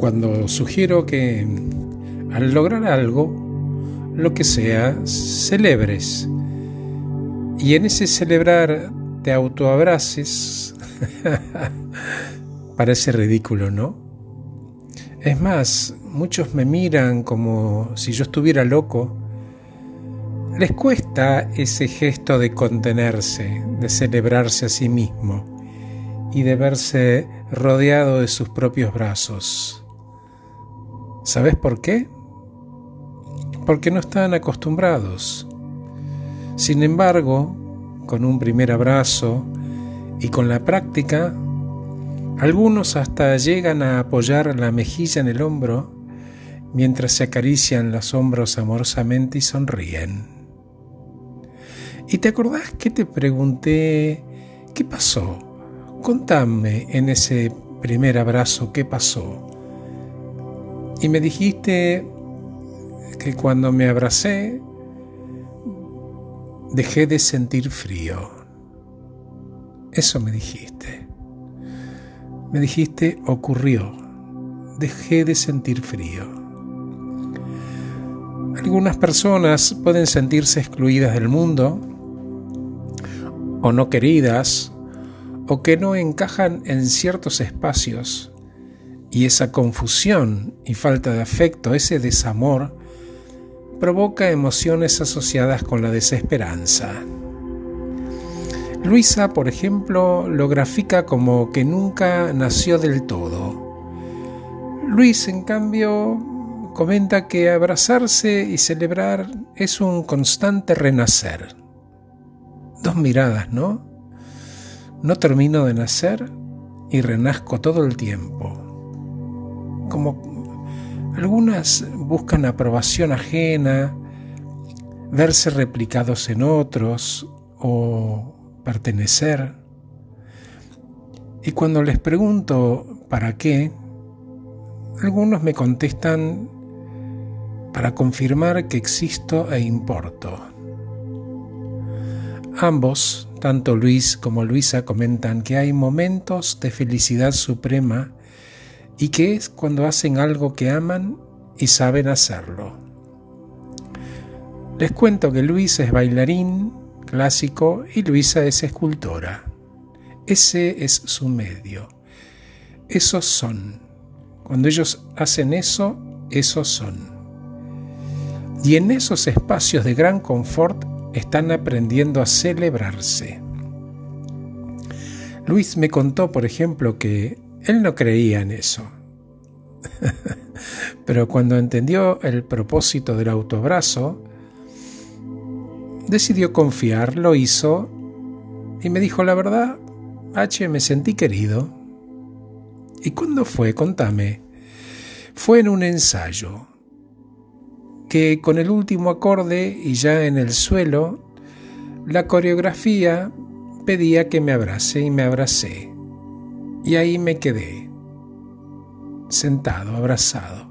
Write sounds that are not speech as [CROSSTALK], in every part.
cuando sugiero que al lograr algo, lo que sea, celebres. Y en ese celebrar te autoabraces. [LAUGHS] Parece ridículo, ¿no? Es más, muchos me miran como si yo estuviera loco. Les cuesta ese gesto de contenerse, de celebrarse a sí mismo y de verse rodeado de sus propios brazos. ¿Sabes por qué? Porque no están acostumbrados. Sin embargo, con un primer abrazo y con la práctica, algunos hasta llegan a apoyar la mejilla en el hombro mientras se acarician los hombros amorosamente y sonríen. ¿Y te acordás que te pregunté qué pasó? Contame en ese primer abrazo qué pasó. Y me dijiste que cuando me abracé dejé de sentir frío. Eso me dijiste. Me dijiste ocurrió. Dejé de sentir frío. Algunas personas pueden sentirse excluidas del mundo o no queridas o que no encajan en ciertos espacios y esa confusión y falta de afecto, ese desamor, provoca emociones asociadas con la desesperanza. Luisa, por ejemplo, lo grafica como que nunca nació del todo. Luis, en cambio, comenta que abrazarse y celebrar es un constante renacer. Dos miradas, ¿no? No termino de nacer y renazco todo el tiempo. Como algunas buscan aprobación ajena, verse replicados en otros o pertenecer. Y cuando les pregunto para qué, algunos me contestan para confirmar que existo e importo. Ambos, tanto Luis como Luisa, comentan que hay momentos de felicidad suprema y que es cuando hacen algo que aman y saben hacerlo. Les cuento que Luis es bailarín clásico y Luisa es escultora. Ese es su medio. Esos son. Cuando ellos hacen eso, esos son. Y en esos espacios de gran confort están aprendiendo a celebrarse. Luis me contó, por ejemplo, que él no creía en eso. [LAUGHS] Pero cuando entendió el propósito del autoabrazo, decidió confiar, lo hizo y me dijo la verdad, H, me sentí querido. ¿Y cuándo fue? Contame. Fue en un ensayo, que con el último acorde y ya en el suelo, la coreografía pedía que me abrace y me abracé. Y ahí me quedé, sentado, abrazado.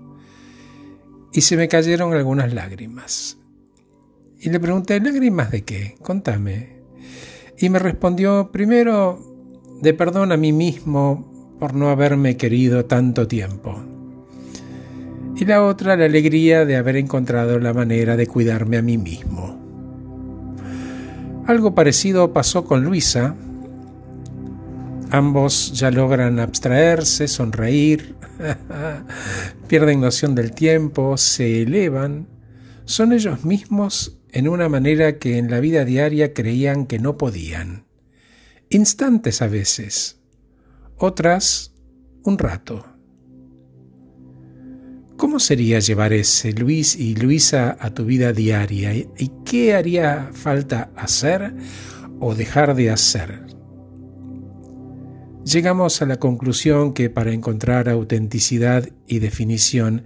Y se me cayeron algunas lágrimas. Y le pregunté, ¿lágrimas de qué? Contame. Y me respondió, primero, de perdón a mí mismo por no haberme querido tanto tiempo. Y la otra, la alegría de haber encontrado la manera de cuidarme a mí mismo. Algo parecido pasó con Luisa, Ambos ya logran abstraerse, sonreír, [LAUGHS] pierden noción del tiempo, se elevan, son ellos mismos en una manera que en la vida diaria creían que no podían. Instantes a veces, otras un rato. ¿Cómo sería llevar ese Luis y Luisa a tu vida diaria? ¿Y qué haría falta hacer o dejar de hacer? Llegamos a la conclusión que para encontrar autenticidad y definición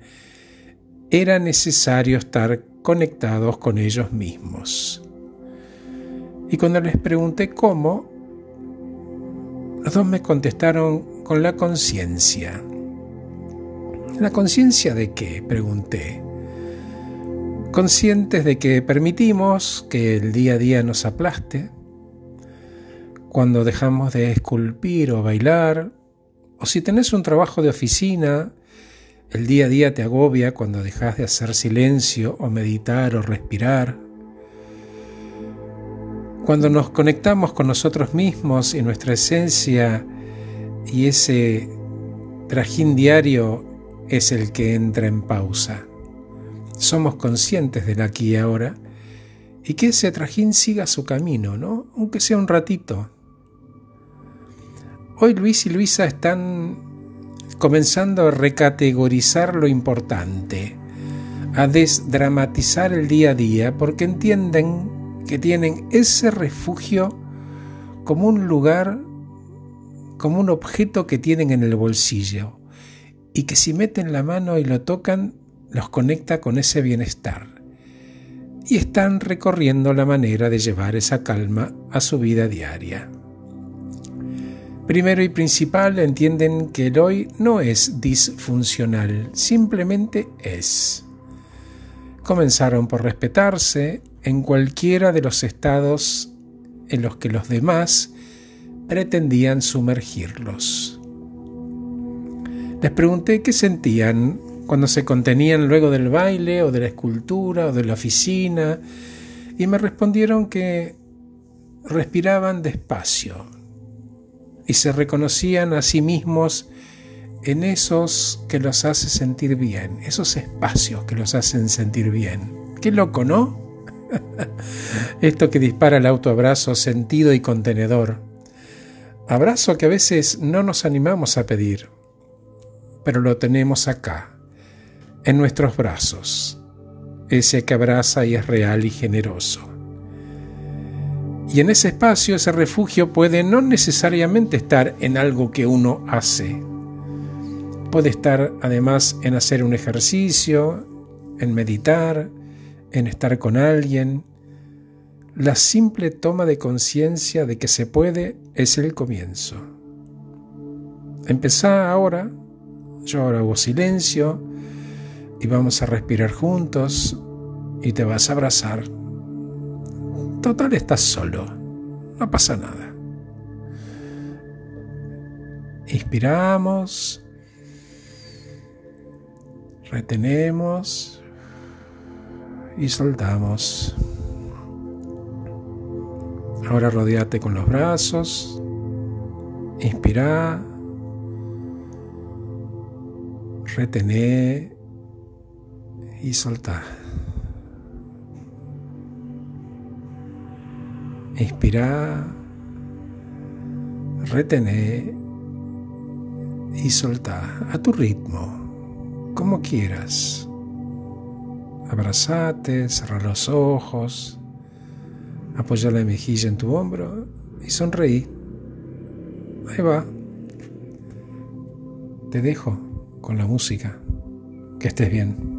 era necesario estar conectados con ellos mismos. Y cuando les pregunté cómo, los dos me contestaron con la conciencia. ¿La conciencia de qué? pregunté. Conscientes de que permitimos que el día a día nos aplaste, cuando dejamos de esculpir o bailar, o si tenés un trabajo de oficina El día a día te agobia cuando dejas de hacer silencio o meditar o respirar. Cuando nos conectamos con nosotros mismos y nuestra esencia y ese trajín diario es el que entra en pausa. Somos conscientes del aquí y ahora y que ese trajín siga su camino, ¿no? Aunque sea un ratito. Hoy Luis y Luisa están comenzando a recategorizar lo importante, a desdramatizar el día a día, porque entienden que tienen ese refugio como un lugar, como un objeto que tienen en el bolsillo, y que si meten la mano y lo tocan, los conecta con ese bienestar y están recorriendo la manera de llevar esa calma a su vida diaria. Primero y principal entienden que el hoy no es disfuncional, simplemente es. Comenzaron por respetarse en cualquiera de los estados en los que los demás pretendían sumergirlos. Les pregunté qué sentían cuando se contenían luego del baile o de la escultura o de la oficina, y me respondieron que respiraban despacio y se reconocían a sí mismos en esos que los hace sentir bien, esos espacios que los hacen sentir bien. Qué loco, ¿no? [LAUGHS] Esto que dispara el autoabrazo sentido y contenedor. Abrazo que a veces no nos animamos a pedir, pero lo tenemos acá, en nuestros brazos, ese que abraza y es real y generoso. Y en ese espacio, ese refugio puede no necesariamente estar en algo que uno hace. Puede estar además en hacer un ejercicio, en meditar, en estar con alguien. La simple toma de conciencia de que se puede es el comienzo. Empezá ahora, yo ahora hago silencio, y vamos a respirar juntos y te vas a abrazar. Total, estás solo, no pasa nada. Inspiramos, retenemos y soltamos. Ahora rodeate con los brazos, inspira, retené y soltar. Inspirar, retener y soltar a tu ritmo, como quieras. Abrazate, cerrar los ojos, apoyar la mejilla en tu hombro y sonreí. Ahí va. Te dejo con la música. Que estés bien.